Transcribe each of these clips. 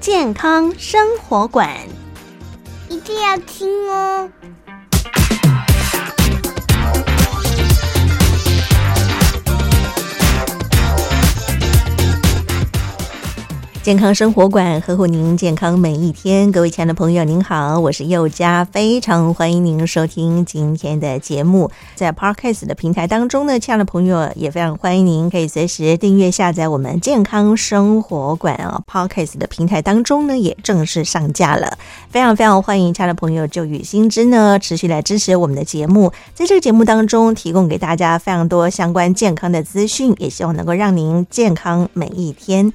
健康生活馆，一定要听哦。健康生活馆呵护您健康每一天，各位亲爱的朋友，您好，我是佑佳，非常欢迎您收听今天的节目。在 Podcast 的平台当中呢，亲爱的朋友也非常欢迎您可以随时订阅下载我们健康生活馆啊。Podcast 的平台当中呢，也正式上架了，非常非常欢迎亲爱的朋友就与新知呢持续来支持我们的节目，在这个节目当中提供给大家非常多相关健康的资讯，也希望能够让您健康每一天。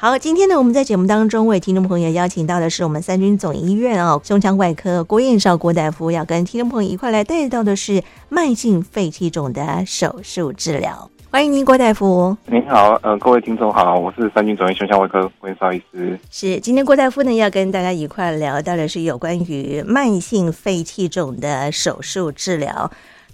好，今天呢，我们在节目当中为听众朋友邀请到的是我们三军总医院哦，胸腔外科郭彦少郭大夫，要跟听众朋友一块来带到的是慢性肺气肿的手术治疗。欢迎您，郭大夫。您好，呃，各位听众好，我是三军总医院胸腔外科郭彦绍医师。是，今天郭大夫呢要跟大家一块聊到的是有关于慢性肺气肿的手术治疗。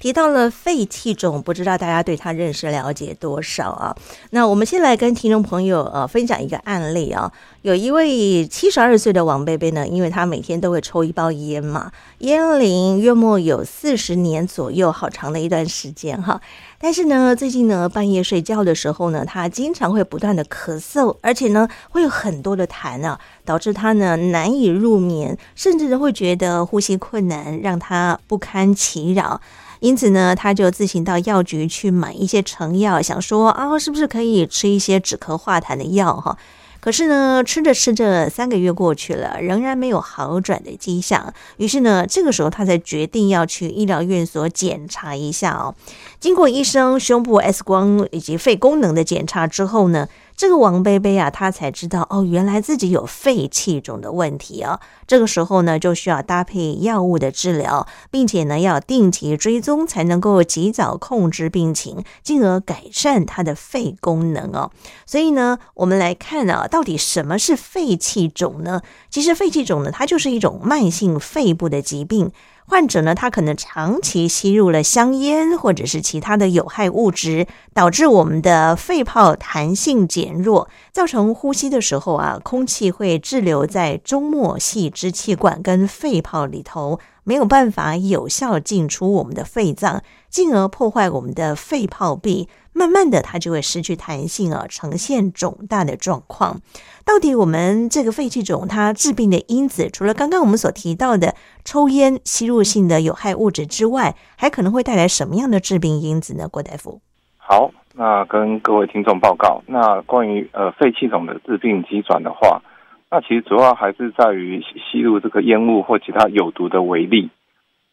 提到了肺气肿，不知道大家对他认识了解多少啊？那我们先来跟听众朋友呃分享一个案例啊。有一位七十二岁的王贝贝呢，因为他每天都会抽一包烟嘛，烟龄约莫有四十年左右，好长的一段时间哈。但是呢，最近呢半夜睡觉的时候呢，他经常会不断的咳嗽，而且呢会有很多的痰啊，导致他呢难以入眠，甚至会觉得呼吸困难，让他不堪其扰。因此呢，他就自行到药局去买一些成药，想说啊，是不是可以吃一些止咳化痰的药哈？可是呢，吃着吃着，三个月过去了，仍然没有好转的迹象。于是呢，这个时候他才决定要去医疗院所检查一下哦。经过医生胸部 X 光以及肺功能的检查之后呢，这个王贝贝啊，他才知道哦，原来自己有肺气肿的问题啊。这个时候呢，就需要搭配药物的治疗，并且呢，要定期追踪，才能够及早控制病情，进而改善他的肺功能哦。所以呢，我们来看啊，到底什么是肺气肿呢？其实肺气肿呢，它就是一种慢性肺部的疾病。患者呢，他可能长期吸入了香烟或者是其他的有害物质，导致我们的肺泡弹性减弱，造成呼吸的时候啊，空气会滞留在中末细支气管跟肺泡里头，没有办法有效进出我们的肺脏，进而破坏我们的肺泡壁。慢慢的，它就会失去弹性啊，呈现肿大的状况。到底我们这个肺气肿它致病的因子，除了刚刚我们所提到的抽烟、吸入性的有害物质之外，还可能会带来什么样的致病因子呢？郭大夫。好，那跟各位听众报告，那关于呃肺气肿的致病机转的话，那其实主要还是在于吸入这个烟雾或其他有毒的微粒。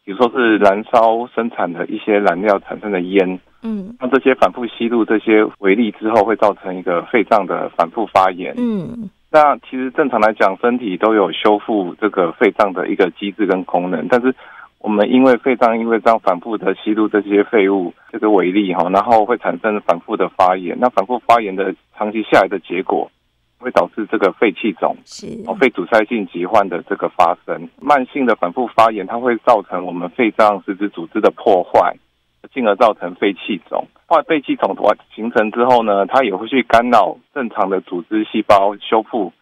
比如说是燃烧生产的一些燃料产生的烟，嗯，那这些反复吸入这些微粒之后，会造成一个肺脏的反复发炎，嗯，那其实正常来讲，身体都有修复这个肺脏的一个机制跟功能，但是我们因为肺脏因为这样反复的吸入这些废物这个微粒哈，然后会产生反复的发炎，那反复发炎的长期下来的结果。会导致这个肺气肿，是哦，肺阻塞性疾患的这个发生，慢性的反复发炎，它会造成我们肺脏实质组织的破坏，进而造成肺气肿。后来肺气肿的话形成之后呢，它也会去干扰正常的组织细胞修复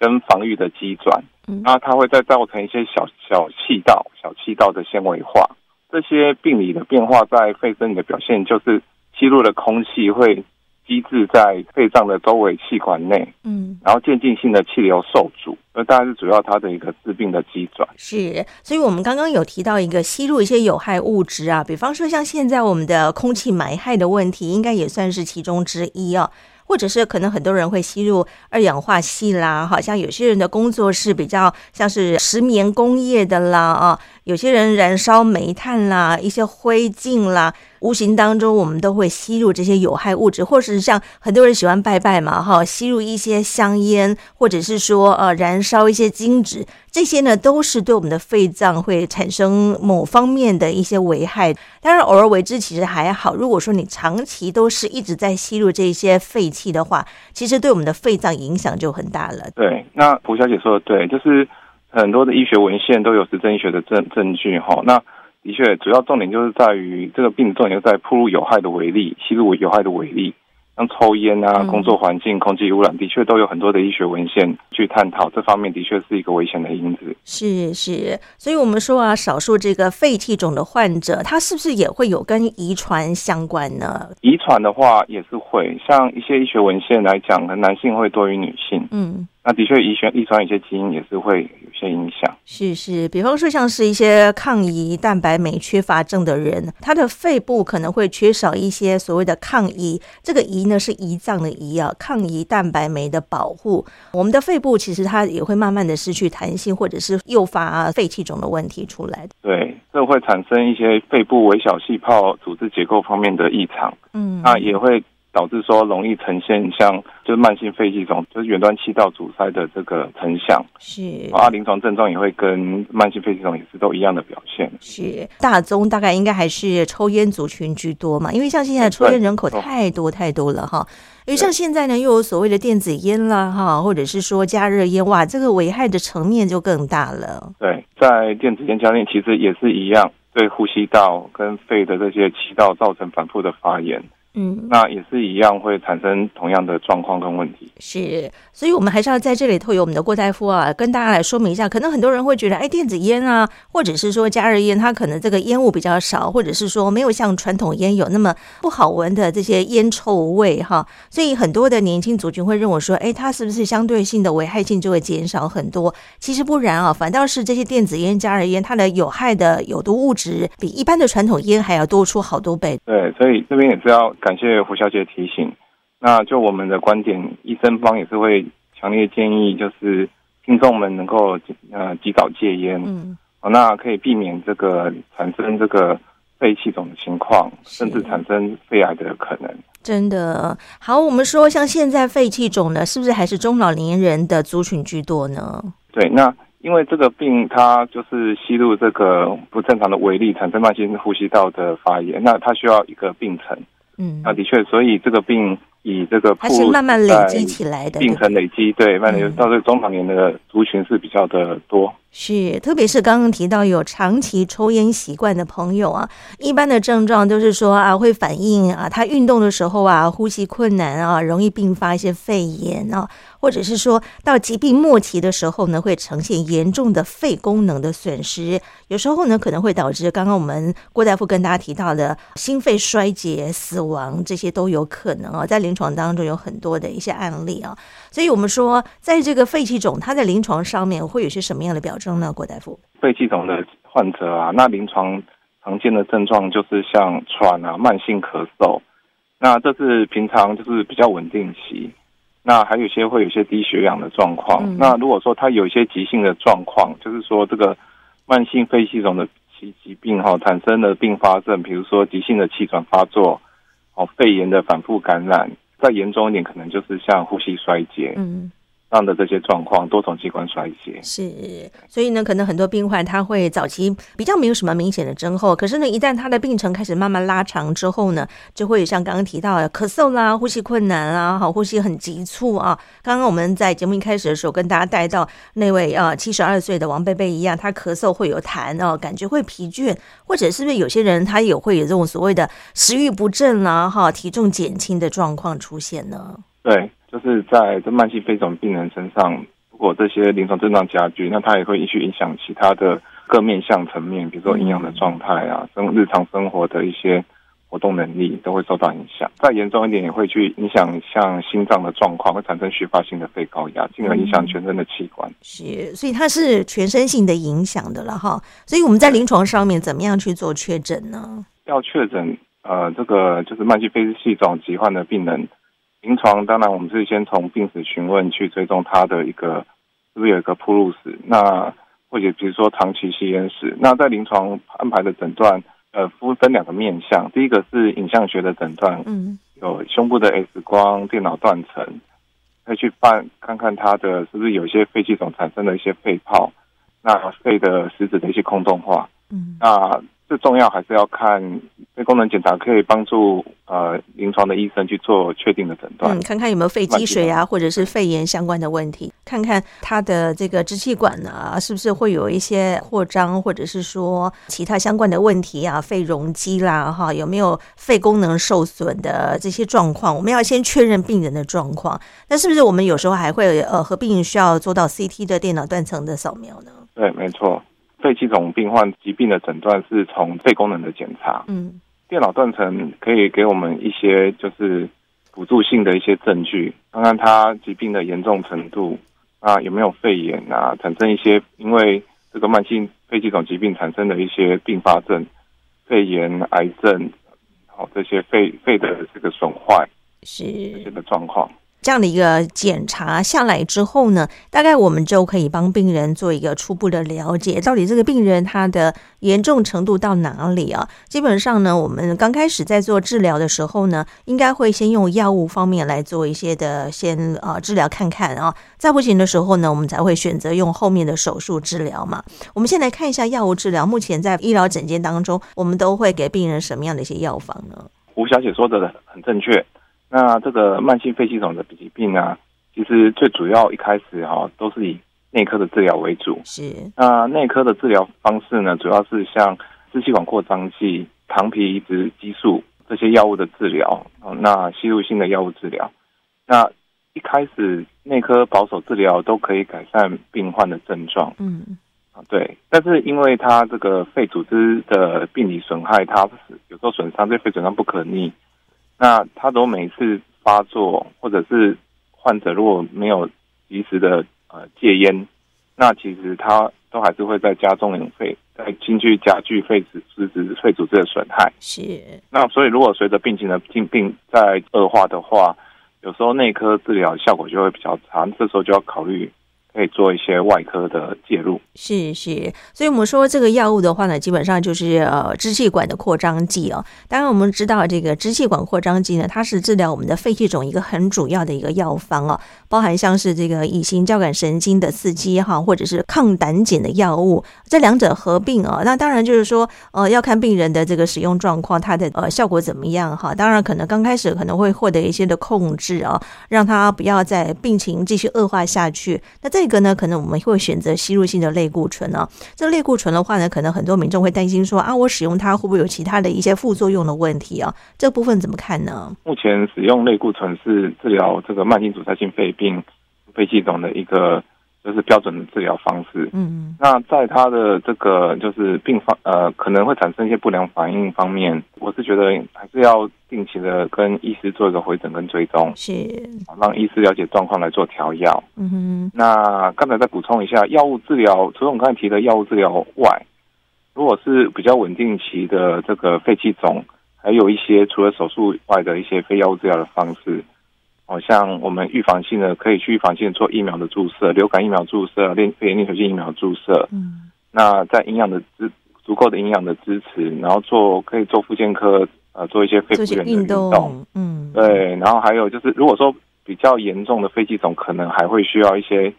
跟防御的机转，那它会再造成一些小小气道、小气道的纤维化。这些病理的变化在肺生理的表现，就是吸入的空气会。积滞在肺脏的周围气管内，嗯，然后渐进性的气流受阻，那大概是主要它的一个致病的机转。是，所以我们刚刚有提到一个吸入一些有害物质啊，比方说像现在我们的空气霾害的问题，应该也算是其中之一啊。或者是可能很多人会吸入二氧化系啦，好像有些人的工作是比较像是石棉工业的啦啊，有些人燃烧煤炭啦，一些灰烬啦。无形当中我们都会吸入这些有害物质，或是像很多人喜欢拜拜嘛，哈，吸入一些香烟，或者是说呃燃烧一些金纸，这些呢都是对我们的肺脏会产生某方面的一些危害。当然，偶尔为之其实还好。如果说你长期都是一直在吸入这些废气的话，其实对我们的肺脏影响就很大了。对，那胡小姐说的对，就是很多的医学文献都有实证医学的证证据哈。那的确，主要重点就是在于这个病重点就在铺路有害的微粒，吸入有害的微粒。像抽烟啊，工作环境、空气污染，的确都有很多的医学文献去探讨这方面，的确是一个危险的因子。是是，所以我们说啊，少数这个肺气肿的患者，他是不是也会有跟遗传相关呢？遗传的话也是会，像一些医学文献来讲，男性会多于女性。嗯。那的确，遗传遗传一些基因也是会有些影响。是是，比方说像是一些抗胰蛋白酶缺乏症的人，他的肺部可能会缺少一些所谓的抗胰，这个胰呢是胰脏的胰啊，抗胰蛋白酶的保护。我们的肺部其实它也会慢慢的失去弹性，或者是诱发肺气肿的问题出来。对，这会产生一些肺部微小细胞组织结构方面的异常。嗯，那也会。导致说容易呈现像就是慢性肺气肿，就是远端气道阻塞的这个成像。是啊，临床症状也会跟慢性肺气肿也是都一样的表现。是大宗大概应该还是抽烟族群居多嘛？因为像现在抽烟人口太多太多了哈。因为像现在呢，又有所谓的电子烟啦哈，或者是说加热烟，哇，这个危害的层面就更大了。对，在电子烟加热其实也是一样，对呼吸道跟肺的这些气道造成反复的发炎。嗯，那也是一样会产生同样的状况跟问题。是，所以我们还是要在这里头有我们的郭大夫啊，跟大家来说明一下。可能很多人会觉得，哎，电子烟啊，或者是说加热烟，它可能这个烟雾比较少，或者是说没有像传统烟有那么不好闻的这些烟臭味哈。所以很多的年轻族群会认为说，哎，它是不是相对性的危害性就会减少很多？其实不然啊，反倒是这些电子烟、加热烟，它的有害的有毒物质比一般的传统烟还要多出好多倍。对，所以这边也是要。感谢胡小姐的提醒。那就我们的观点，医生方也是会强烈建议，就是听众们能够呃及早戒烟，嗯，那可以避免这个产生这个肺气肿的情况，甚至产生肺癌的可能。真的好，我们说像现在肺气肿呢，是不是还是中老年人的族群居多呢？对，那因为这个病它就是吸入这个不正常的微粒，产生慢性呼吸道的发炎，那它需要一个病程。嗯，啊的确，所以这个病以这个它是慢慢累积起来的，病程累积，对，慢慢就到这个中老年的族群是比较的多。是，特别是刚刚提到有长期抽烟习惯的朋友啊，一般的症状都是说啊，会反映啊，他运动的时候啊，呼吸困难啊，容易并发一些肺炎啊，或者是说到疾病末期的时候呢，会呈现严重的肺功能的损失，有时候呢，可能会导致刚刚我们郭大夫跟大家提到的心肺衰竭、死亡，这些都有可能啊，在临床当中有很多的一些案例啊，所以我们说，在这个肺气肿，它在临床上面会有些什么样的表征？呢，郭大夫，肺气肿的患者啊，那临床常见的症状就是像喘啊、慢性咳嗽，那这是平常就是比较稳定期。那还有一些会有一些低血氧的状况。嗯、那如果说他有一些急性的状况，就是说这个慢性肺气肿的疾疾病哈、哦，产生的并发症，比如说急性的气喘发作，哦，肺炎的反复感染，再严重一点，可能就是像呼吸衰竭。嗯。上的这些状况，多重器官衰竭是，所以呢，可能很多病患他会早期比较没有什么明显的征候，可是呢，一旦他的病程开始慢慢拉长之后呢，就会像刚刚提到的咳嗽啦、呼吸困难啦、好呼吸很急促啊。刚刚我们在节目一开始的时候跟大家带到那位啊七十二岁的王贝贝一样，他咳嗽会有痰哦，感觉会疲倦，或者是不是有些人他也会有这种所谓的食欲不振啦、哈体重减轻的状况出现呢？对。就是在这慢性肺肿病人身上，如果这些临床症状加剧，那它也会去影响其他的各面向层面，比如说营养的状态啊，生日常生活的一些活动能力都会受到影响。再严重一点，也会去影响像心脏的状况，会产生续发性的肺高压，进而影响全身的器官。是，所以它是全身性的影响的了哈。所以我们在临床上面怎么样去做确诊呢？要确诊，呃，这个就是慢性肺系肿疾患的病人。临床当然，我们是先从病史询问去追踪他的一个是不是有一个铺路史，那或者比如说长期吸烟史。那在临床安排的诊断呃分分两个面向，第一个是影像学的诊断，嗯，有胸部的 X 光、电脑断层，可以去办看看他的是不是有一些肺气肿产生的一些肺泡，那肺的实质的一些空洞化，嗯，那。最重要还是要看肺功能检查，可以帮助呃临床的医生去做确定的诊断。嗯，看看有没有肺积水啊，或者是肺炎相关的问题，看看他的这个支气管呢、啊，是不是会有一些扩张，或者是说其他相关的问题啊，肺容积啦，哈，有没有肺功能受损的这些状况？我们要先确认病人的状况。那是不是我们有时候还会呃合并需要做到 CT 的电脑断层的扫描呢？对，没错。肺气肿病患疾病的诊断是从肺功能的检查，嗯，电脑断层可以给我们一些就是辅助性的一些证据，看看他疾病的严重程度啊，有没有肺炎啊，产生一些因为这个慢性肺气肿疾病产生的一些并发症，肺炎、癌症，好，这些肺肺的这个损坏是。这些的状况。这样的一个检查下来之后呢，大概我们就可以帮病人做一个初步的了解，到底这个病人他的严重程度到哪里啊？基本上呢，我们刚开始在做治疗的时候呢，应该会先用药物方面来做一些的先啊治疗看看啊，再不行的时候呢，我们才会选择用后面的手术治疗嘛。我们先来看一下药物治疗，目前在医疗诊间当中，我们都会给病人什么样的一些药方呢？吴小姐说的很正确。那这个慢性肺系统的疾病啊，其实最主要一开始哈、啊，都是以内科的治疗为主。是。那内科的治疗方式呢，主要是像支气管扩张剂、糖皮移植激素这些药物的治疗。那吸入性的药物治疗。那一开始内科保守治疗都可以改善病患的症状。嗯。啊，对。但是因为它这个肺组织的病理损害，它有时候损伤，对肺损伤不可逆。那他都每次发作，或者是患者如果没有及时的呃戒烟，那其实他都还是会在加重肺，在进去加剧肺组织、肺组织的损害。是。那所以如果随着病情的进病在恶化的话，有时候内科治疗效果就会比较差，这时候就要考虑。可以做一些外科的介入，是是，所以我们说这个药物的话呢，基本上就是呃支气管的扩张剂哦。当然我们知道这个支气管扩张剂呢，它是治疗我们的肺气肿一个很主要的一个药方哦，包含像是这个乙型交感神经的刺激哈，或者是抗胆碱的药物，这两者合并啊、那当然就是说呃要看病人的这个使用状况，它的呃效果怎么样哈。当然可能刚开始可能会获得一些的控制啊、让他不要再病情继续恶化下去。那这个呢，可能我们会选择吸入性的类固醇啊。这类固醇的话呢，可能很多民众会担心说啊，我使用它会不会有其他的一些副作用的问题啊？这部分怎么看呢？目前使用类固醇是治疗这个慢性阻塞性肺病、肺气肿的一个。这是标准的治疗方式。嗯，那在他的这个就是病方呃可能会产生一些不良反应方面，我是觉得还是要定期的跟医师做一个回诊跟追踪，是，让医师了解状况来做调药。嗯哼。那刚才再补充一下，药物治疗除了我们刚才提的药物治疗外，如果是比较稳定期的这个肺气肿，还有一些除了手术外的一些非药物治疗的方式。好像我们预防性的可以去预防性的做疫苗的注射，流感疫苗注射、肺炎链球菌疫苗注射。嗯，那在营养的支足够的营养的支持，然后做可以做复健科呃做一些肺复原的运动，动。嗯，对。然后还有就是，如果说比较严重的肺气肿，可能还会需要一些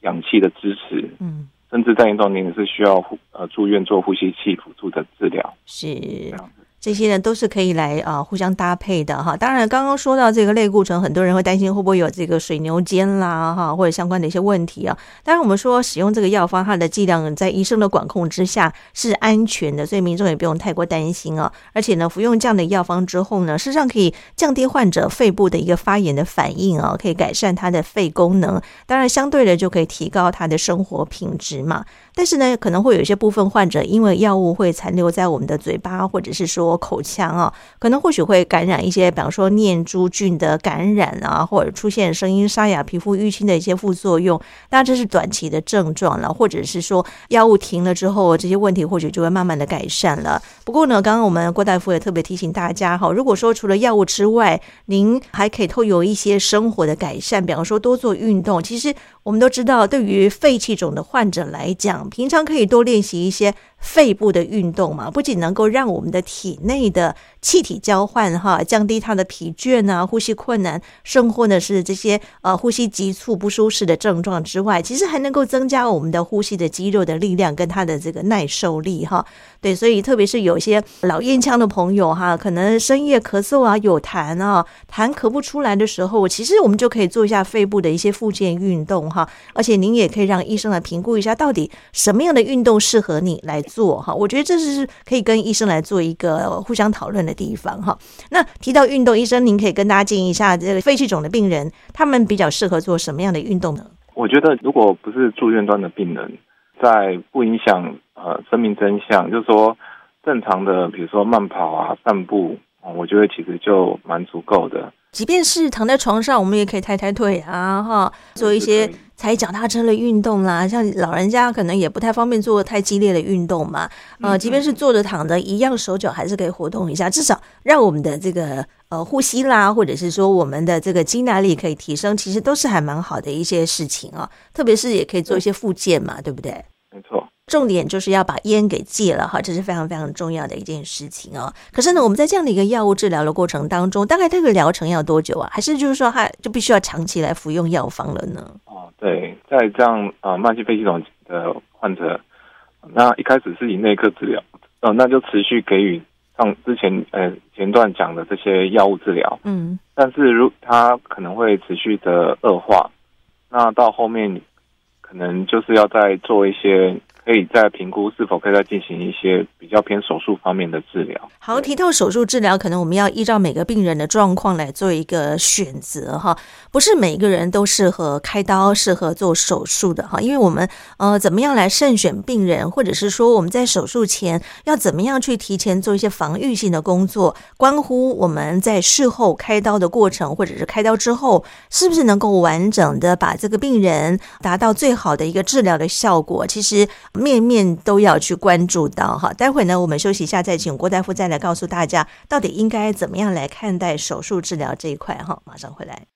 氧气的支持。嗯，甚至在严重年龄是需要呃住院做呼吸器辅助的治疗。是。这这些呢都是可以来啊互相搭配的哈。当然，刚刚说到这个类固醇，很多人会担心会不会有这个水牛肩啦哈，或者相关的一些问题啊。当然，我们说使用这个药方，它的剂量在医生的管控之下是安全的，所以民众也不用太过担心啊。而且呢，服用这样的药方之后呢，事实上可以降低患者肺部的一个发炎的反应啊，可以改善他的肺功能。当然，相对的就可以提高他的生活品质嘛。但是呢，可能会有一些部分患者因为药物会残留在我们的嘴巴，或者是说。我口腔啊，可能或许会感染一些，比方说念珠菌的感染啊，或者出现声音沙哑、皮肤淤青的一些副作用。当然这是短期的症状了，或者是说药物停了之后，这些问题或许就会慢慢的改善了。不过呢，刚刚我们郭大夫也特别提醒大家哈，如果说除了药物之外，您还可以透过一些生活的改善，比方说多做运动。其实我们都知道，对于肺气肿的患者来讲，平常可以多练习一些肺部的运动嘛，不仅能够让我们的体内的气体交换哈，降低他的疲倦啊、呼吸困难，甚或呢是这些呃呼吸急促不舒适的症状之外，其实还能够增加我们的呼吸的肌肉的力量跟他的这个耐受力哈。对，所以特别是有一些老烟枪的朋友哈，可能深夜咳嗽啊、有痰啊、痰咳不出来的时候，其实我们就可以做一下肺部的一些复健运动哈。而且您也可以让医生来评估一下，到底什么样的运动适合你来做哈。我觉得这是可以跟医生来做一个互相讨论的地方哈。那提到运动，医生您可以跟大家建议一下，这个肺气肿的病人他们比较适合做什么样的运动呢？我觉得如果不是住院端的病人，在不影响呃生命真相，就是说正常的，比如说慢跑啊、散步，我觉得其实就蛮足够的。即便是躺在床上，我们也可以抬抬腿啊，哈，做一些踩脚踏车的运动啦。像老人家可能也不太方便做太激烈的运动嘛，呃，即便是坐着躺着，一样手脚还是可以活动一下，至少让我们的这个呃呼吸啦，或者是说我们的这个肌耐力可以提升，其实都是还蛮好的一些事情啊。特别是也可以做一些复健嘛，对不对？没错。重点就是要把烟给戒了哈，这是非常非常重要的一件事情哦。可是呢，我们在这样的一个药物治疗的过程当中，大概这个疗程要多久啊？还是就是说，他就必须要长期来服用药方了呢？哦，对，在这样啊、呃，慢性肺系统的患者，那一开始是以内科治疗，呃，那就持续给予像之前呃前段讲的这些药物治疗，嗯，但是如他可能会持续的恶化，那到后面可能就是要再做一些。可以再评估是否可以再进行一些比较偏手术方面的治疗。好，提到手术治疗，可能我们要依照每个病人的状况来做一个选择哈，不是每个人都适合开刀、适合做手术的哈。因为我们呃，怎么样来慎选病人，或者是说我们在手术前要怎么样去提前做一些防御性的工作，关乎我们在事后开刀的过程，或者是开刀之后是不是能够完整的把这个病人达到最好的一个治疗的效果。其实。面面都要去关注到哈，待会呢，我们休息一下，再请郭大夫再来告诉大家，到底应该怎么样来看待手术治疗这一块哈，马上回来。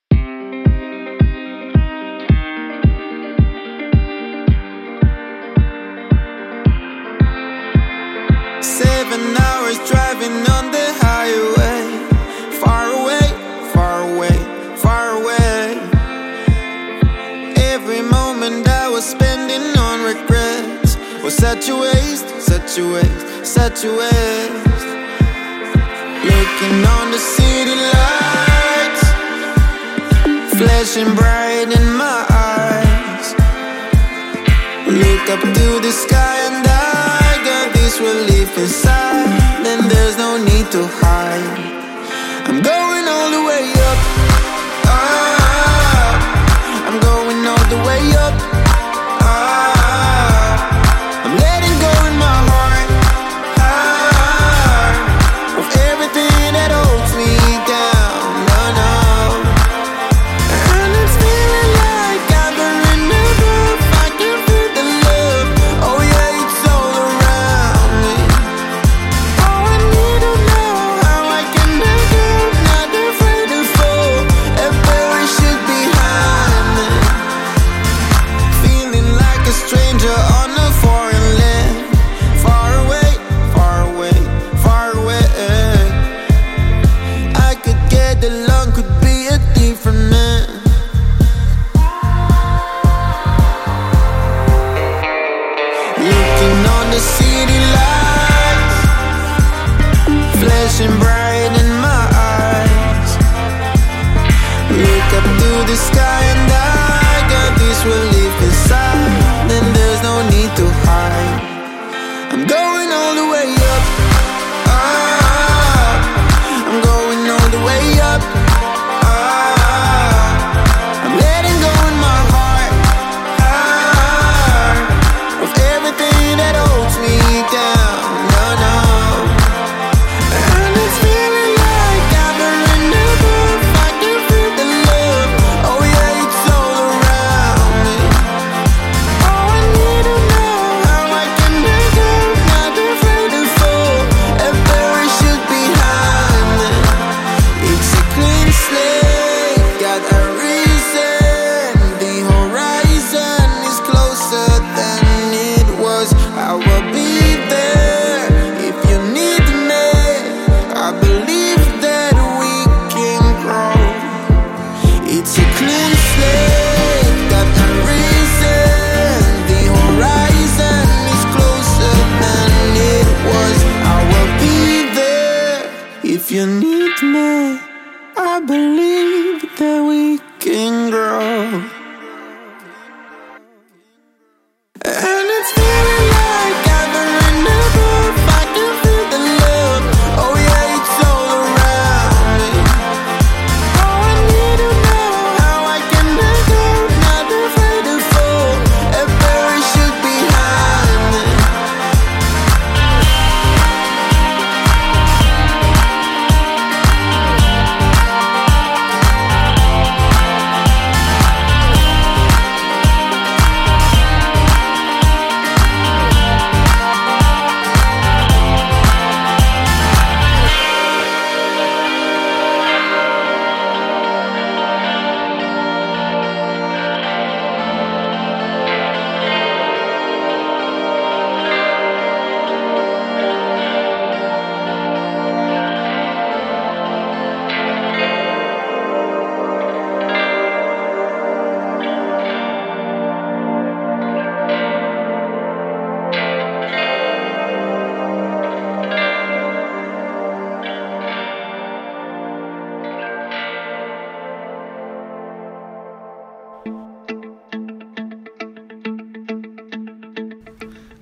Such a waste, such a waste, such a waste. Looking on the city lights, flashing bright in my eyes. Look up to the sky and I got this relief inside. Then there's no need to hide. I'm going all the way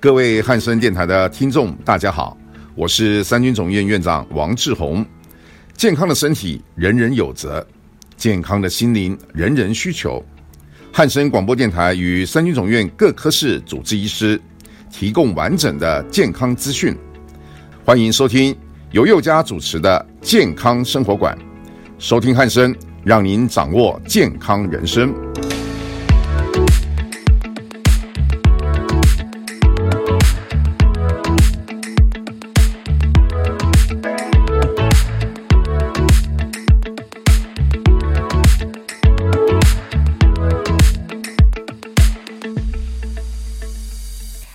各位汉声电台的听众，大家好，我是三军总院院长王志宏。健康的身体人人有责，健康的心灵人人需求。汉声广播电台与三军总院各科室主治医师提供完整的健康资讯。欢迎收听由佑家主持的健康生活馆，收听汉声，让您掌握健康人生。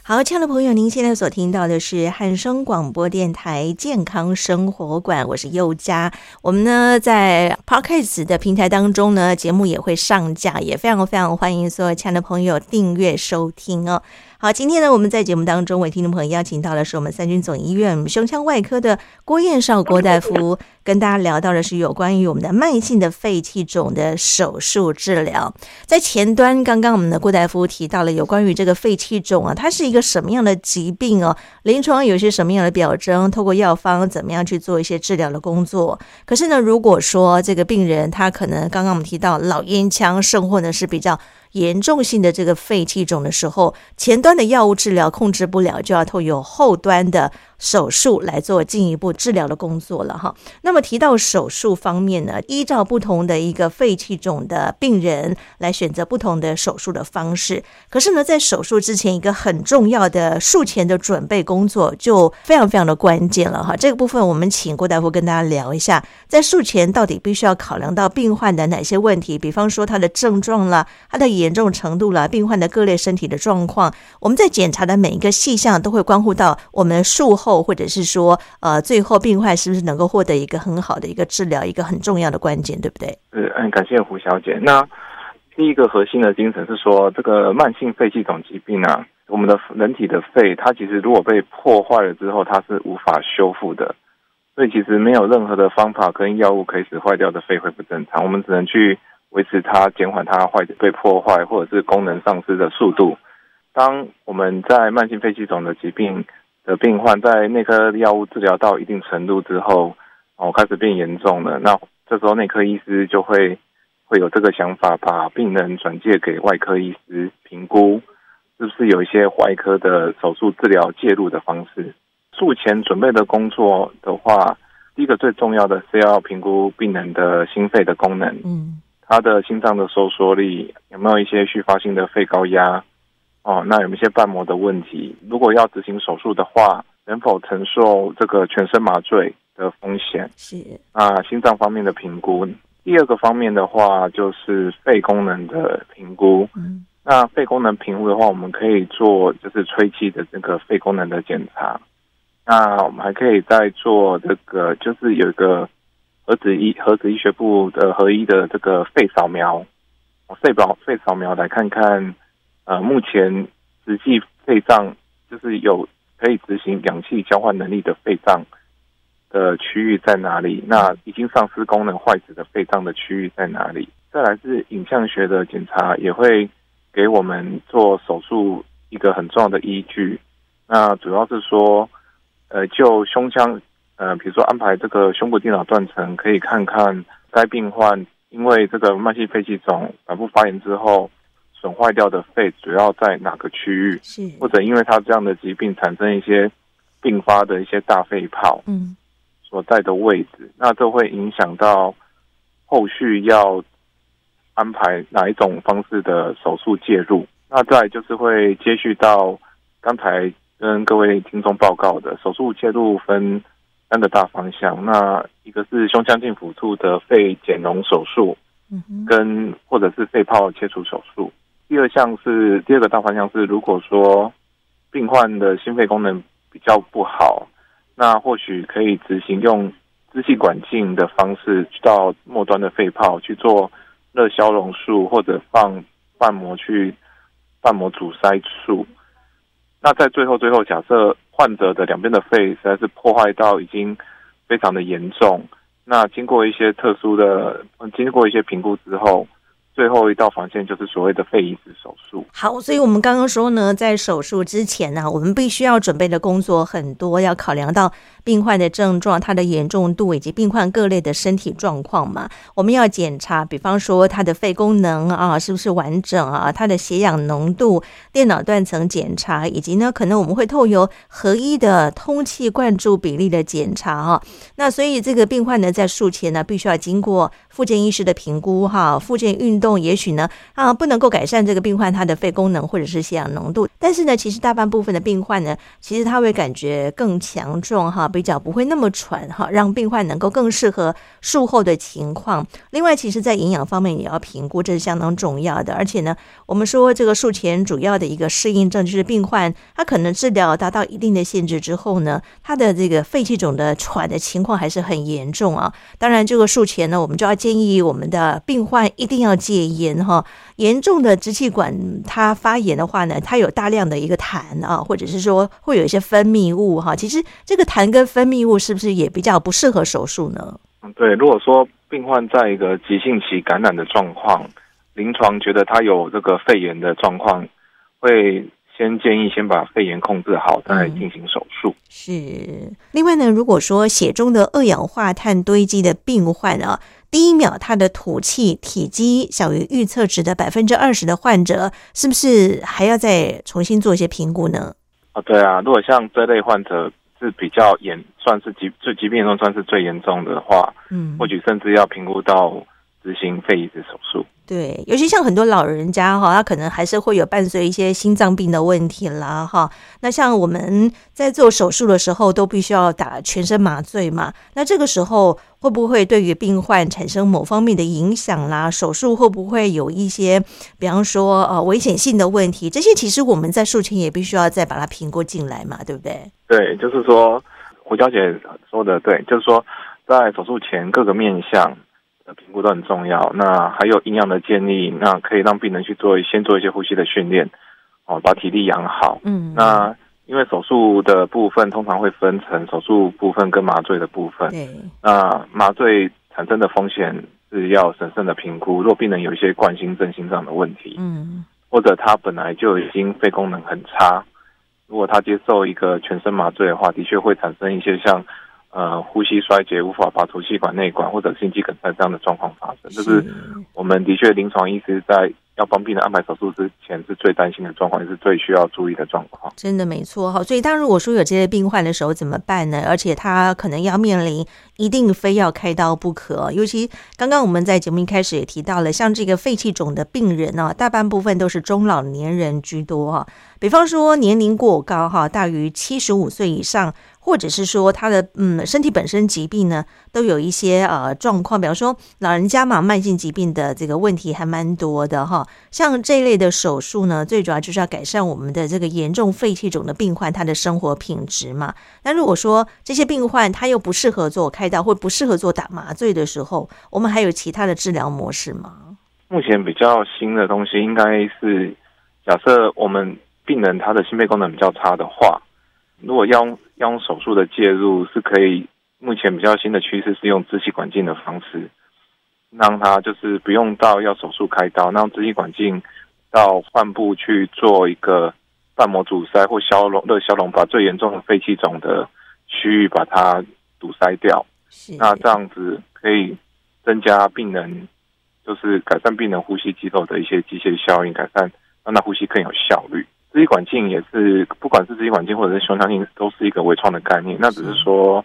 好，亲爱的朋友，您现在所听到的是汉声广播电台健康生活馆，我是佑佳。我们呢在 Podcast 的平台当中呢，节目也会上架，也非常非常欢迎所有亲爱的朋友订阅收听哦。好，今天呢，我们在节目当中为听众朋友邀请到的是我们三军总医院胸腔外科的郭彦少郭大夫，跟大家聊到的是有关于我们的慢性的肺气肿的手术治疗。在前端，刚刚我们的郭大夫提到了有关于这个肺气肿啊，它是一个什么样的疾病哦？临床有些什么样的表征？透过药方怎么样去做一些治疗的工作？可是呢，如果说这个病人他可能刚刚我们提到老烟枪，甚或呢是比较严重性的这个肺气肿的时候，前端的药物治疗控制不了，就要透过后端的手术来做进一步治疗的工作了哈。那么提到手术方面呢，依照不同的一个肺气肿的病人来选择不同的手术的方式。可是呢，在手术之前，一个很重要的术前的准备工作就非常非常的关键了哈。这个部分我们请郭大夫跟大家聊一下，在术前到底必须要考量到病患的哪些问题，比方说他的症状啦，他的严重程度啦，病患的各类身体的状况，我们在检查的每一个细项都会关乎到我们术后后或者是说呃最后病患是不是能够获得一个很好的一个治疗，一个很重要的关键，对不对？是，嗯，感谢胡小姐。那第一个核心的精神是说，这个慢性肺气肿疾病啊，我们的人体的肺，它其实如果被破坏了之后，它是无法修复的，所以其实没有任何的方法跟药物可以使坏掉的肺恢复正常，我们只能去。维持它，减缓它坏被破坏或者是功能丧失的速度。当我们在慢性肺气肿的疾病的病患在内科药物治疗到一定程度之后，哦，开始变严重了，那这时候内科医师就会会有这个想法，把病人转介给外科医师评估，是不是有一些外科的手术治疗介入的方式。术前准备的工作的话，第一个最重要的是要评估病人的心肺的功能。嗯。他的心脏的收缩力有没有一些续发性的肺高压？哦，那有没有一些瓣膜的问题？如果要执行手术的话，能否承受这个全身麻醉的风险？是啊，心脏方面的评估。第二个方面的话，就是肺功能的评估。嗯，那肺功能评估的话，我们可以做就是吹气的这个肺功能的检查。那我们还可以再做这个，就是有一个。核子医核子医学部的合一的这个肺扫描，肺保肺扫描来看看，呃，目前实际肺脏就是有可以执行氧气交换能力的肺脏，的区域在哪里？那已经丧失功能坏死的肺脏的区域在哪里？再来是影像学的检查，也会给我们做手术一个很重要的依据。那主要是说，呃，就胸腔，呃，比如说安排这个胸部电脑断层，可以看看该病患因为这个慢性肺气肿反复发炎之后。损坏掉的肺主要在哪个区域？是或者因为他这样的疾病产生一些并发的一些大肺泡，嗯，所在的位置，嗯、那这会影响到后续要安排哪一种方式的手术介入。那再就是会接续到刚才跟各位听众报告的手术介入分三个大方向，那一个是胸腔镜辅助的肺减容手术，跟或者是肺泡切除手术。第二项是第二个大方向是，如果说病患的心肺功能比较不好，那或许可以执行用支气管镜的方式到末端的肺泡去做热消融术，或者放瓣膜去瓣膜阻塞术。那在最后最后，假设患者的两边的肺实在是破坏到已经非常的严重，那经过一些特殊的经过一些评估之后。最后一道防线就是所谓的肺移植手术。好，所以我们刚刚说呢，在手术之前呢，我们必须要准备的工作很多，要考量到病患的症状、它的严重度以及病患各类的身体状况嘛。我们要检查，比方说他的肺功能啊，是不是完整啊？他的血氧浓度、电脑断层检查，以及呢，可能我们会透由合一的通气灌注比例的检查啊。那所以这个病患呢，在术前呢，必须要经过复健医师的评估哈，复健运动。动也许呢啊，不能够改善这个病患他的肺功能或者是血氧浓度，但是呢，其实大半部分的病患呢，其实他会感觉更强壮哈，比较不会那么喘哈，让病患能够更适合术后的情况。另外，其实在营养方面也要评估，这是相当重要的。而且呢，我们说这个术前主要的一个适应症就是病患他可能治疗达到一定的限制之后呢，他的这个肺气肿的喘的情况还是很严重啊。当然，这个术前呢，我们就要建议我们的病患一定要记。肺炎哈，严重的支气管它发炎的话呢，它有大量的一个痰啊，或者是说会有一些分泌物哈。其实这个痰跟分泌物是不是也比较不适合手术呢？嗯，对。如果说病患在一个急性期感染的状况，临床觉得他有这个肺炎的状况，会先建议先把肺炎控制好，再来进行手术。嗯。是。另外呢，如果说血中的二氧化碳堆积的病患啊。第一秒，他的吐气体积小于预测值的百分之二十的患者，是不是还要再重新做一些评估呢？啊，对啊，如果像这类患者是比较严，算是疾最疾病严重，算是最严重的话，嗯，或许甚至要评估到执行肺移植手术。对，尤其像很多老人家哈，他可能还是会有伴随一些心脏病的问题啦哈。那像我们在做手术的时候，都必须要打全身麻醉嘛。那这个时候会不会对于病患产生某方面的影响啦？手术会不会有一些，比方说呃危险性的问题？这些其实我们在术前也必须要再把它评估进来嘛，对不对？对，就是说胡小姐说的对，就是说在手术前各个面向。评估都很重要。那还有营养的建议，那可以让病人去做先做一些呼吸的训练，哦，把体力养好。嗯，那因为手术的部分通常会分成手术部分跟麻醉的部分。对，那麻醉产生的风险是要审慎的评估。如果病人有一些冠心症、心脏的问题，嗯，或者他本来就已经肺功能很差，如果他接受一个全身麻醉的话，的确会产生一些像。呃，呼吸衰竭，无法拔出气管内管或者心肌梗塞这样的状况发生，这是我们的确临床医师在要帮病人安排手术之前是最担心的状况，也是最需要注意的状况。真的没错哈，所以当如果说有这些病患的时候怎么办呢？而且他可能要面临一定非要开刀不可，尤其刚刚我们在节目一开始也提到了，像这个肺气肿的病人呢，大半部分都是中老年人居多哈，比方说年龄过高哈，大于七十五岁以上。或者是说他的嗯身体本身疾病呢，都有一些呃状况，比方说老人家嘛，慢性疾病的这个问题还蛮多的哈。像这一类的手术呢，最主要就是要改善我们的这个严重肺气肿的病患他的生活品质嘛。那如果说这些病患他又不适合做开刀或不适合做打麻醉的时候，我们还有其他的治疗模式吗？目前比较新的东西应该是，假设我们病人他的心肺功能比较差的话。如果要要用手术的介入，是可以目前比较新的趋势是用支气管镜的方式，让它就是不用到要手术开刀，让支气管镜到患部去做一个瓣膜阻塞或消融热消融，把最严重的肺气肿的区域把它堵塞掉。是那这样子可以增加病人，就是改善病人呼吸肌肉的一些机械效应，改善让他呼吸更有效率。支气管镜也是，不管是支气管镜或者是胸腔镜，都是一个微创的概念。那只是说。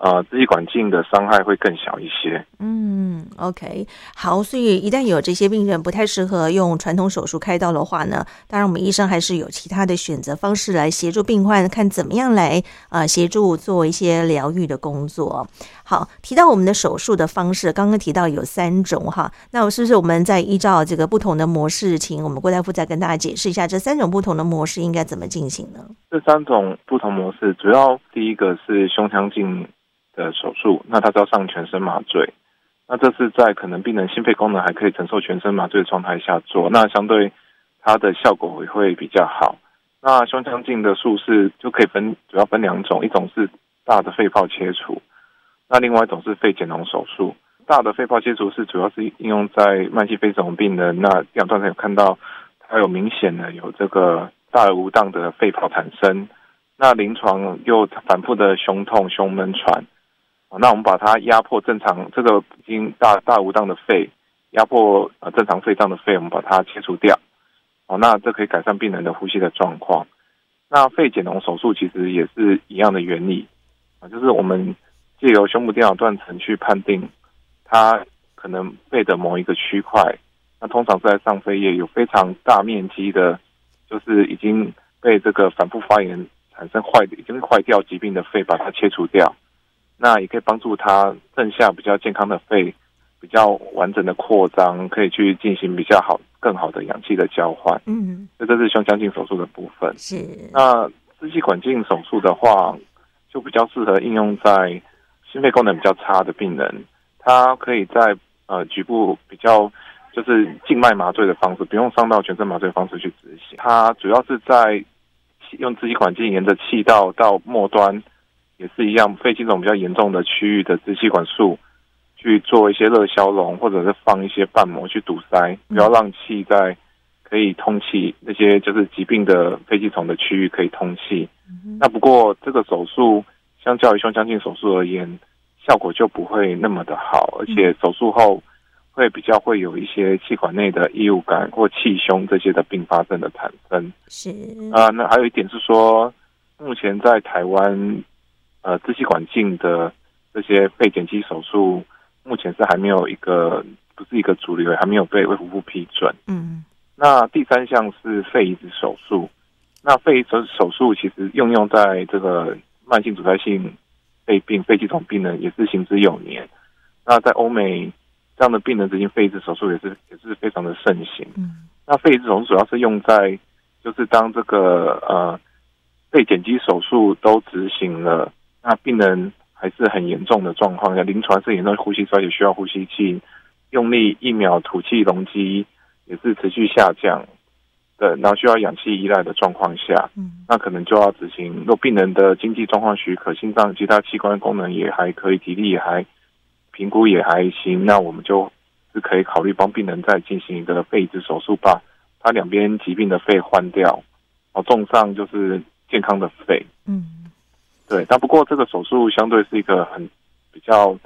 呃，支气管镜的伤害会更小一些。嗯，OK，好，所以一旦有这些病人不太适合用传统手术开刀的话呢，当然我们医生还是有其他的选择方式来协助病患，看怎么样来呃协助做一些疗愈的工作。好，提到我们的手术的方式，刚刚提到有三种哈，那我是不是我们再依照这个不同的模式，请我们郭大夫再跟大家解释一下这三种不同的模式应该怎么进行呢？这三种不同模式，主要第一个是胸腔镜。的手术，那他要上全身麻醉，那这是在可能病人心肺功能还可以承受全身麻醉的状态下做，那相对它的效果也会比较好。那胸腔镜的术式就可以分，主要分两种，一种是大的肺泡切除，那另外一种是肺减容手术。大的肺泡切除是主要是应用在慢性肺肿病人，那两段有看到它有明显的有这个大而无当的肺泡产生，那临床又反复的胸痛、胸闷、喘。那我们把它压迫正常，这个已经大大无当的肺，压迫呃正常肺脏的肺，我们把它切除掉。哦，那这可以改善病人的呼吸的状况。那肺减容手术其实也是一样的原理啊，就是我们借由胸部电脑断层去判定它可能肺的某一个区块，那通常是在上肺叶有非常大面积的，就是已经被这个反复发炎产生坏已经坏掉疾病的肺，把它切除掉。那也可以帮助他剩下比较健康的肺，比较完整的扩张，可以去进行比较好、更好的氧气的交换。嗯，这这是胸腔镜手术的部分。是。那支气管镜手术的话，就比较适合应用在心肺功能比较差的病人，他可以在呃局部比较就是静脉麻醉的方式，不用上到全身麻醉的方式去执行。它主要是在用支气管镜沿着气道到末端。也是一样，肺气肿比较严重的区域的支气管束去做一些热消融，或者是放一些瓣膜去堵塞，不要让气在可以通气，那些就是疾病的肺气肿的区域可以通气。那不过这个手术相较于胸腔镜手术而言，效果就不会那么的好，而且手术后会比较会有一些气管内的异物感或气胸这些的并发症的产生。是啊，那还有一点是说，目前在台湾。呃，支气管镜的这些肺减肌手术，目前是还没有一个，不是一个主流，还没有被卫福部批准。嗯，那第三项是肺移植手术。那肺移植手术其实应用在这个慢性阻塞性肺病、肺气肿病人也是行之有年。那在欧美，这样的病人执行肺移植手术也是也是非常的盛行。嗯，那肺移植手术主要是用在，就是当这个呃肺减肌手术都执行了。那病人还是很严重的状况下，临床是严重呼吸衰竭，需要呼吸器，用力一秒吐气容积也是持续下降对，然后需要氧气依赖的状况下，嗯，那可能就要执行。若病人的经济状况许可，心脏其他器官功能也还可以，体力也还评估也还行，那我们就是可以考虑帮病人再进行一个肺移植手术，把他两边疾病的肺换掉，然后种上就是健康的肺，嗯。对，但不过这个手术相对是一个很比较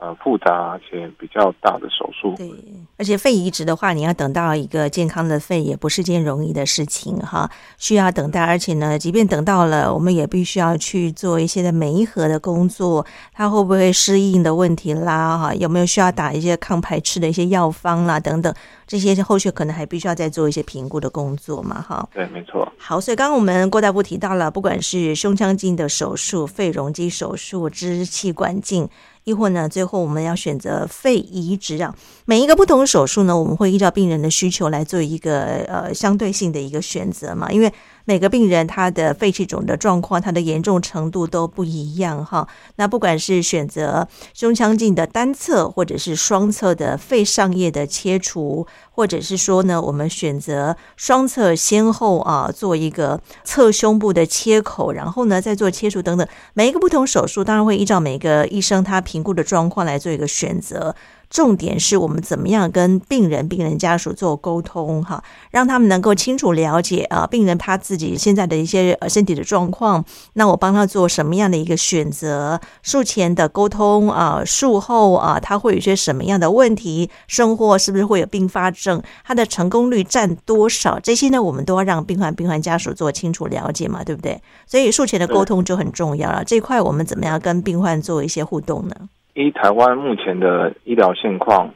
呃复杂且比较大的手术。对，而且肺移植的话，你要等到一个健康的肺，也不是件容易的事情哈，需要等待。而且呢，即便等到了，我们也必须要去做一些的媒合的工作，它会不会适应的问题啦？哈，有没有需要打一些抗排斥的一些药方啦？等等。这些后续可能还必须要再做一些评估的工作嘛，哈。对，没错。好，所以刚刚我们郭大夫提到了，不管是胸腔镜的手术、肺容积手术、支气管镜，亦或呢，最后我们要选择肺移植啊，每一个不同的手术呢，我们会依照病人的需求来做一个呃相对性的一个选择嘛，因为每个病人他的肺气肿的状况，他的严重程度都不一样哈。那不管是选择胸腔镜的单侧，或者是双侧的肺上叶的切除，或者是说呢，我们选择双侧先后啊做一个侧胸部的切口，然后呢再做切除等等，每一个不同手术，当然会依照每个医生他评估的状况来做一个选择。重点是我们怎么样跟病人、病人家属做沟通哈，让他们能够清楚了解啊，病人他自己现在的一些呃身体的状况，那我帮他做什么样的一个选择？术前的沟通啊，术后啊，他会有一些什么样的问题？生活是不是会有并发症？他的成功率占多少？这些呢，我们都要让病患、病患家属做清楚了解嘛，对不对？所以术前的沟通就很重要了。这一块我们怎么样跟病患做一些互动呢？依台湾目前的医疗现况，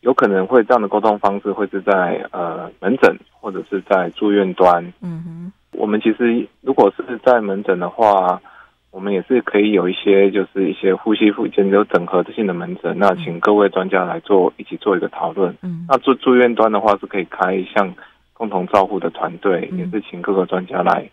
有可能会这样的沟通方式会是在呃门诊或者是在住院端。嗯哼，我们其实如果是在门诊的话，我们也是可以有一些就是一些呼吸复健有整合性的门诊，那请各位专家来做一起做一个讨论。嗯，那住住院端的话是可以开像共同照护的团队，嗯、也是请各个专家来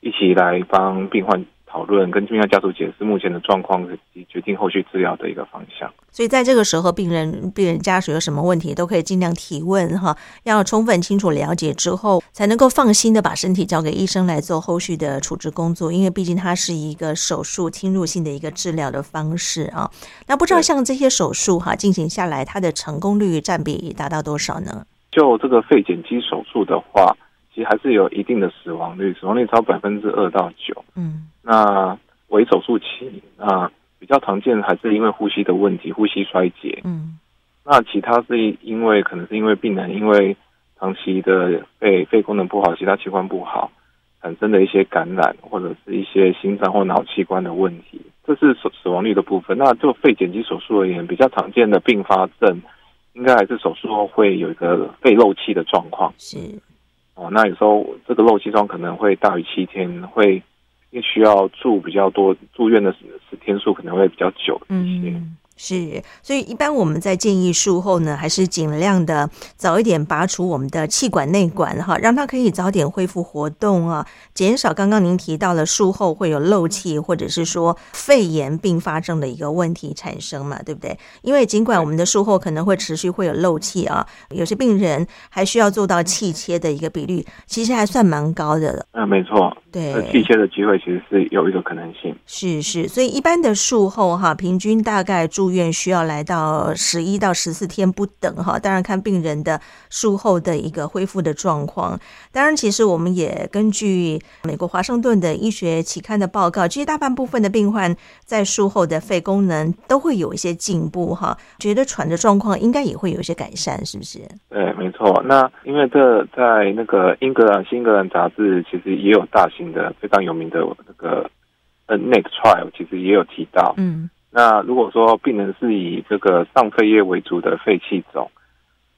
一起来帮病患。讨论跟病患家属解释目前的状况以及决定后续治疗的一个方向。所以在这个时候，病人、病人家属有什么问题，都可以尽量提问哈。要充分清楚了解之后，才能够放心的把身体交给医生来做后续的处置工作。因为毕竟它是一个手术侵入性的一个治疗的方式啊。那不知道像这些手术哈进行下来，它的成功率占比达到多少呢？就这个肺减肌手术的话，其实还是有一定的死亡率，死亡率超百分之二到九。嗯。那为手术期，那比较常见还是因为呼吸的问题，呼吸衰竭。嗯，那其他是因为可能是因为病人因为长期的肺肺功能不好，其他器官不好产生的一些感染，或者是一些心脏或脑器官的问题，这是死死亡率的部分。那就肺减肌手术而言，比较常见的并发症，应该还是手术后会有一个肺漏气的状况。是哦，那有时候这个漏气状可能会大于七天，会。需要住比较多，住院的时天数可能会比较久一些。是，所以一般我们在建议术后呢，还是尽量的早一点拔除我们的气管内管哈，让它可以早点恢复活动啊，减少刚刚您提到了术后会有漏气或者是说肺炎并发症的一个问题产生嘛，对不对？因为尽管我们的术后可能会持续会有漏气啊，有些病人还需要做到气切的一个比率，其实还算蛮高的了。嗯，没错，对，气切的机会其实是有一个可能性。是是，所以一般的术后哈，平均大概住。住院需要来到十一到十四天不等哈，当然看病人的术后的一个恢复的状况。当然，其实我们也根据美国华盛顿的医学期刊的报告，其实大半部分的病患在术后的肺功能都会有一些进步哈，觉得喘的状况应该也会有一些改善，是不是？对，没错。那因为这在那个英格兰新英格兰杂志其实也有大型的非常有名的那个呃 NECK trial，其实也有提到，嗯。那如果说病人是以这个上肺叶为主的肺气肿，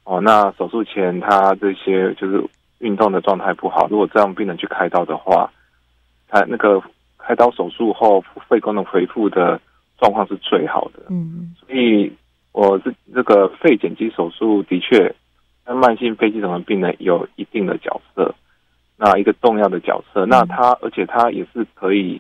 哦，那手术前他这些就是运动的状态不好，如果这样病人去开刀的话，他那个开刀手术后肺功能恢复的状况是最好的。嗯嗯，所以我这这个肺减肌手术的确，那慢性肺气肿的病人有一定的角色，那一个重要的角色，那他而且他也是可以。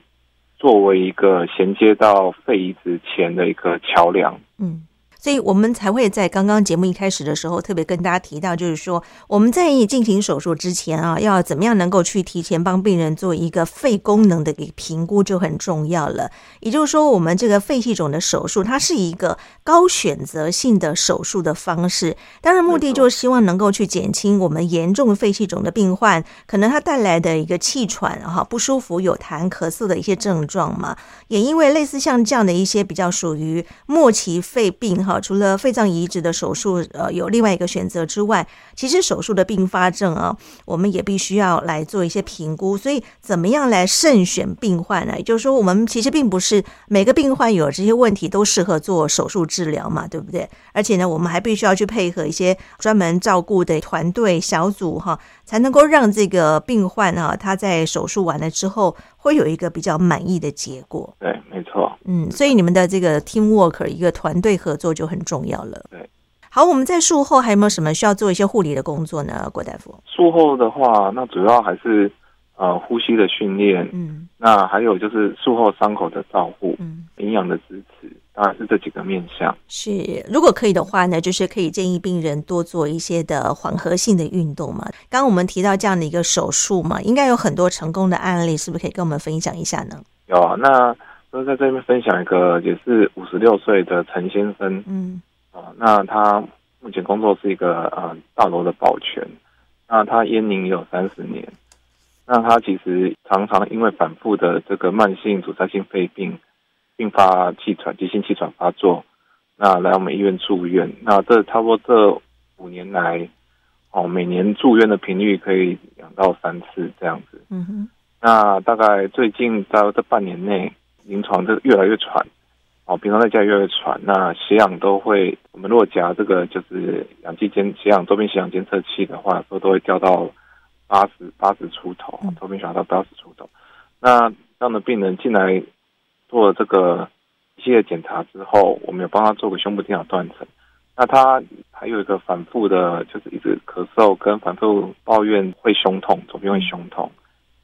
作为一个衔接到肺移植前的一个桥梁，嗯。所以我们才会在刚刚节目一开始的时候特别跟大家提到，就是说我们在进行手术之前啊，要怎么样能够去提前帮病人做一个肺功能的一个评估就很重要了。也就是说，我们这个肺气肿的手术，它是一个高选择性的手术的方式。当然，目的就是希望能够去减轻我们严重肺气肿的病患可能他带来的一个气喘哈不舒服、有痰、咳嗽的一些症状嘛。也因为类似像这样的一些比较属于末期肺病哈。除了肺脏移植的手术，呃，有另外一个选择之外，其实手术的并发症啊，我们也必须要来做一些评估。所以，怎么样来慎选病患呢？也就是说，我们其实并不是每个病患有这些问题都适合做手术治疗嘛，对不对？而且呢，我们还必须要去配合一些专门照顾的团队小组哈，才能够让这个病患啊，他在手术完了之后，会有一个比较满意的结果。对，没错。嗯，所以你们的这个 team work 一个团队合作就很重要了。对，好，我们在术后还有没有什么需要做一些护理的工作呢？郭大夫，术后的话，那主要还是呃呼吸的训练，嗯那还有就是术后伤口的照护，嗯，营养的支持，当然是这几个面向。是。如果可以的话呢，就是可以建议病人多做一些的缓和性的运动嘛。刚刚我们提到这样的一个手术嘛，应该有很多成功的案例，是不是可以跟我们分享一下呢？有啊，那都在这边分享一个，也是五十六岁的陈先生嗯啊、那他目前工作是一个呃大楼的保全，那他烟龄也有三十年，那他其实常常因为反复的这个慢性阻塞性肺病，并发气喘、急性气喘发作，那来我们医院住院，那这差不多这五年来，哦，每年住院的频率可以两到三次这样子。嗯哼那大概最近在这半年内，临床就越来越喘，哦，平常在家越来越喘，那血氧都会，我们如果夹这个就是氧气监血氧周边血氧监测器的话，都都会掉到八十八十出头嗯，周边血氧到八十出头。那这样的病人进来做了这个一系列检查之后，我们有帮他做个胸部电脑断层。那他还有一个反复的，就是一直咳嗽跟反复抱怨会胸痛，左边会胸痛。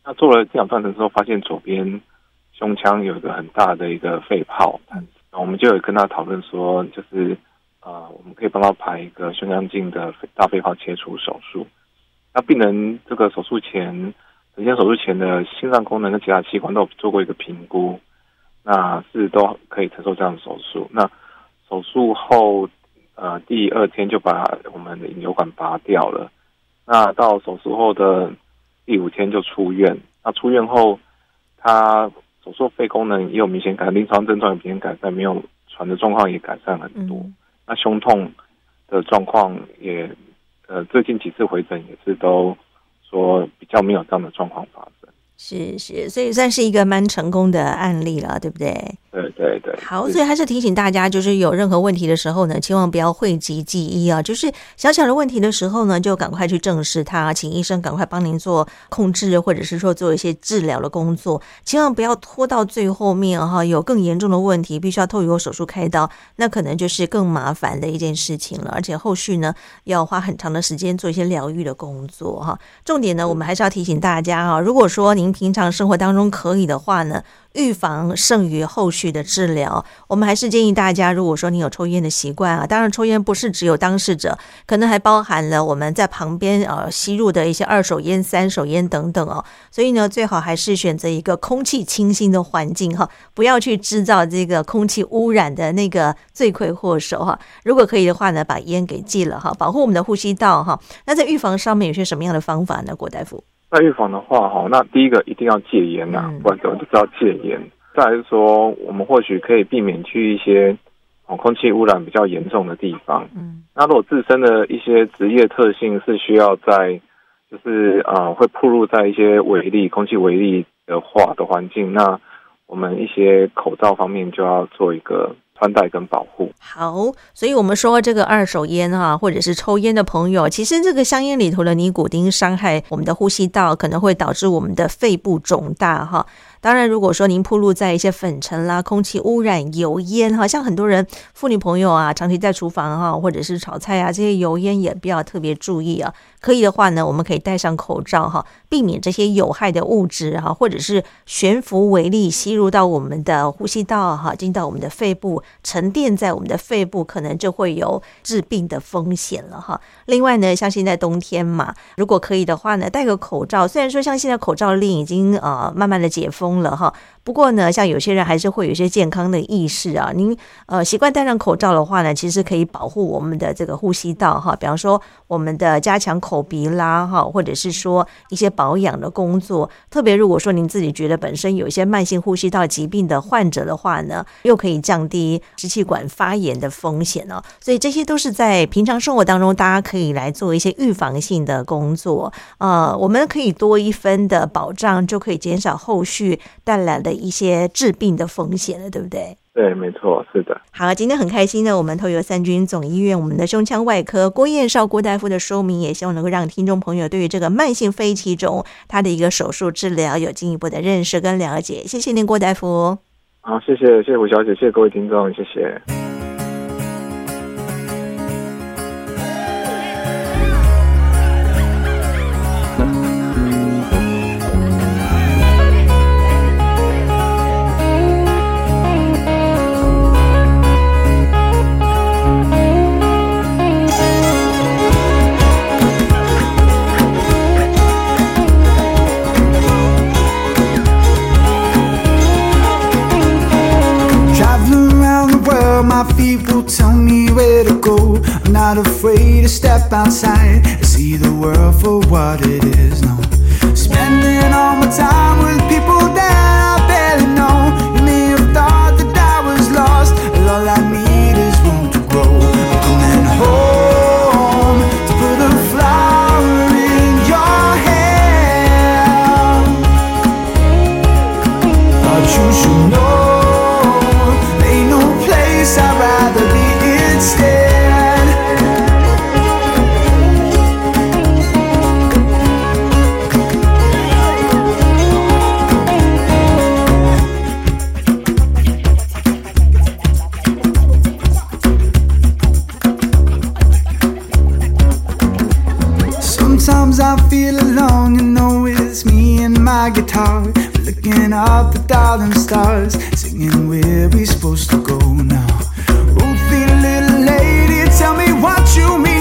那做了电脑断层之后，发现左边胸腔有一个很大的一个肺泡，那我们就有跟他讨论说，就是呃，我们可以帮他排一个胸腔镜的大肺泡切除手术。那病人这个手术前，首先手术前的心脏功能跟其他器官都有做过一个评估，那是都可以承受这样的手术。那手术后，呃，第二天就把我们的引流管拔掉了。那到手术后的第五天就出院。那出院后，他手术肺功能也有明显改善，临床症状也明显改善，没有喘的状况也改善很多。嗯那胸痛的状况也，呃，最近几次回诊也是都说比较没有这样的状况发生。是是，所以算是一个蛮成功的案例了，对不对？对对对，好，所以还是提醒大家，就是有任何问题的时候呢，千万不要讳疾忌医啊！就是小小的问题的时候呢，就赶快去正视它，请医生赶快帮您做控制，或者是说做一些治疗的工作，千万不要拖到最后面哈，有更严重的问题，必须要透过手术开刀，那可能就是更麻烦的一件事情了，而且后续呢要花很长的时间做一些疗愈的工作哈。重点呢，我们还是要提醒大家哈，如果说您平常生活当中可以的话呢。预防胜于后续的治疗，我们还是建议大家，如果说你有抽烟的习惯啊，当然抽烟不是只有当事者，可能还包含了我们在旁边呃吸入的一些二手烟、三手烟等等哦。所以呢，最好还是选择一个空气清新的环境哈，不要去制造这个空气污染的那个罪魁祸首哈。如果可以的话呢，把烟给戒了哈，保护我们的呼吸道哈。那在预防上面有些什么样的方法呢？郭大夫？在预防的话，哈，那第一个一定要戒烟呐、然怎么就知道戒烟。再来是说，我们或许可以避免去一些哦空气污染比较严重的地方。嗯，那如果自身的一些职业特性是需要在，就是呃会暴露在一些微粒空气微粒的话的环境，那我们一些口罩方面就要做一个穿戴跟保护。好，所以我们说这个二手烟哈，或者是抽烟的朋友，其实这个香烟里头的尼古丁伤害我们的呼吸道，可能会导致我们的肺部肿大哈。当然，如果说您暴露在一些粉尘啦、空气污染、油烟，好像很多人妇女朋友啊，长期在厨房哈，或者是炒菜啊，这些油烟也不要特别注意啊。可以的话呢，我们可以戴上口罩哈，避免这些有害的物质哈，或者是悬浮微粒吸入到我们的呼吸道哈，进到我们的肺部，沉淀在我们的肺部，可能就会有致病的风险了哈。另外呢，像现在冬天嘛，如果可以的话呢，戴个口罩。虽然说像现在口罩令已经呃慢慢的解封了哈，不过呢，像有些人还是会有一些健康的意识啊。您呃习惯戴上口罩的话呢，其实可以保护我们的这个呼吸道哈。比方说我们的加强口鼻啦哈，或者是说一些保养的工作。特别如果说您自己觉得本身有一些慢性呼吸道疾病的患者的话呢，又可以降低支气管发炎的风险哦。所以这些都是在平常生活当中，大家可以来做一些预防性的工作。呃，我们可以多一分的保障，就可以减少后续带来的一些治病的风险了，对不对？对，没错，是的。好，今天很开心呢，我们透由三军总医院我们的胸腔外科郭彦绍郭大夫的说明，也希望能够让听众朋友对于这个慢性肺气肿它的一个手术治疗有进一步的认识跟了解。谢谢您，郭大夫。好，谢谢，谢谢胡小姐，谢谢各位听众，谢谢。Tell me where to go. I'm not afraid to step outside and see the world for what it is. No, spending all my time with people that I barely my guitar. Looking up at darling stars, singing where we supposed to go now. Ruthie, little lady, tell me what you mean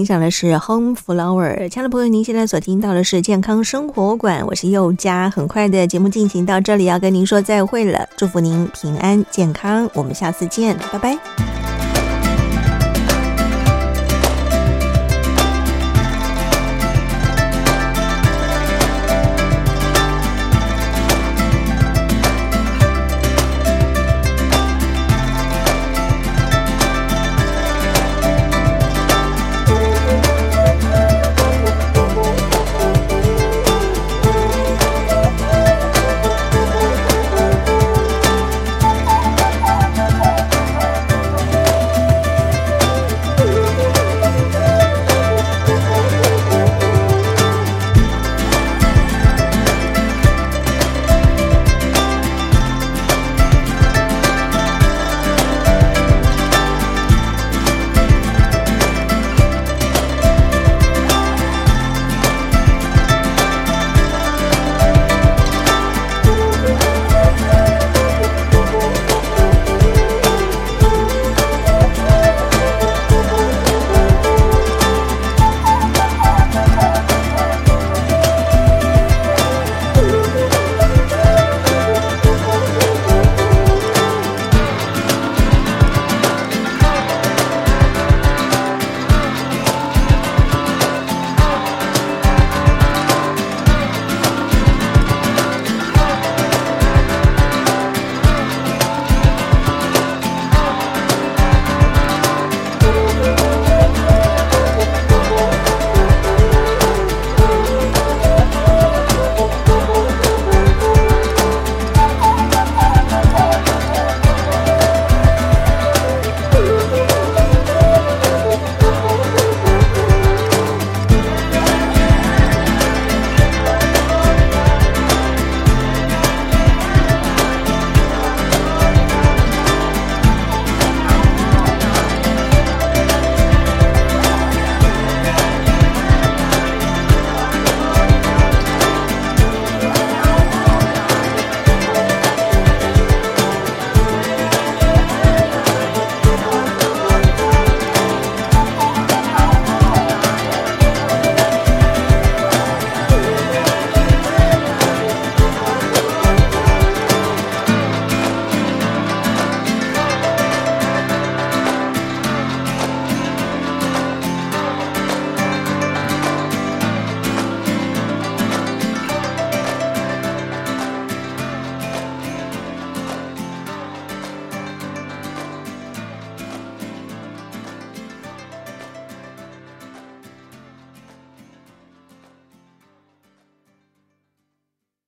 欣赏的是 Home Flower，亲爱的朋友，您现在所听到的是健康生活馆，我是佑佳。很快的节目进行到这里，要跟您说再会了，祝福您平安健康，我们下次见，拜拜。